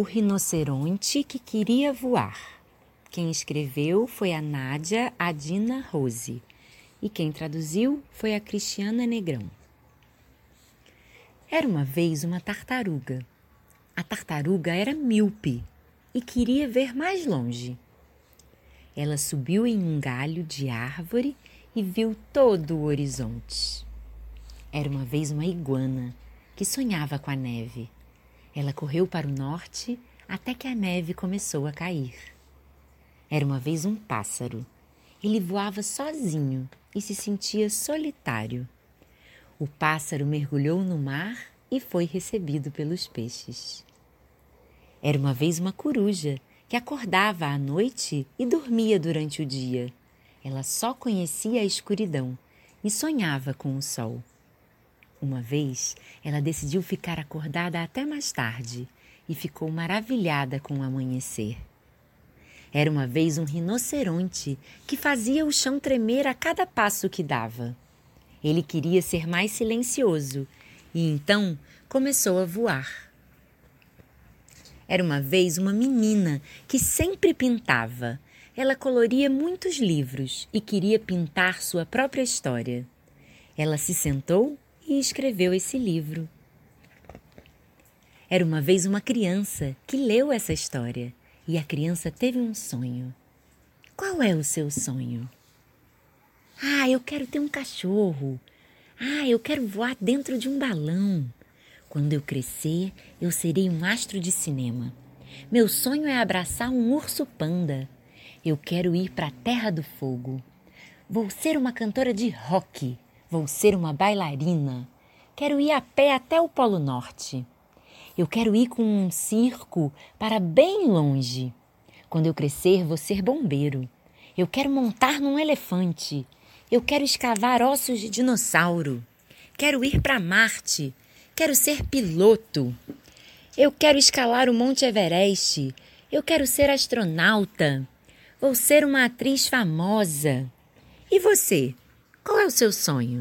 O rinoceronte que queria voar. Quem escreveu foi a Nádia Adina Rose e quem traduziu foi a Cristiana Negrão. Era uma vez uma tartaruga. A tartaruga era míope e queria ver mais longe. Ela subiu em um galho de árvore e viu todo o horizonte. Era uma vez uma iguana que sonhava com a neve. Ela correu para o norte até que a neve começou a cair. Era uma vez um pássaro. Ele voava sozinho e se sentia solitário. O pássaro mergulhou no mar e foi recebido pelos peixes. Era uma vez uma coruja que acordava à noite e dormia durante o dia. Ela só conhecia a escuridão e sonhava com o sol. Uma vez, ela decidiu ficar acordada até mais tarde e ficou maravilhada com o amanhecer. Era uma vez um rinoceronte que fazia o chão tremer a cada passo que dava. Ele queria ser mais silencioso e então começou a voar. Era uma vez uma menina que sempre pintava. Ela coloria muitos livros e queria pintar sua própria história. Ela se sentou e escreveu esse livro. Era uma vez uma criança que leu essa história e a criança teve um sonho. Qual é o seu sonho? Ah, eu quero ter um cachorro. Ah, eu quero voar dentro de um balão. Quando eu crescer, eu serei um astro de cinema. Meu sonho é abraçar um urso panda. Eu quero ir para a Terra do Fogo. Vou ser uma cantora de rock. Vou ser uma bailarina. Quero ir a pé até o Polo Norte. Eu quero ir com um circo para bem longe. Quando eu crescer, vou ser bombeiro. Eu quero montar num elefante. Eu quero escavar ossos de dinossauro. Quero ir para Marte. Quero ser piloto. Eu quero escalar o Monte Everest. Eu quero ser astronauta. Vou ser uma atriz famosa. E você? Qual é o seu sonho?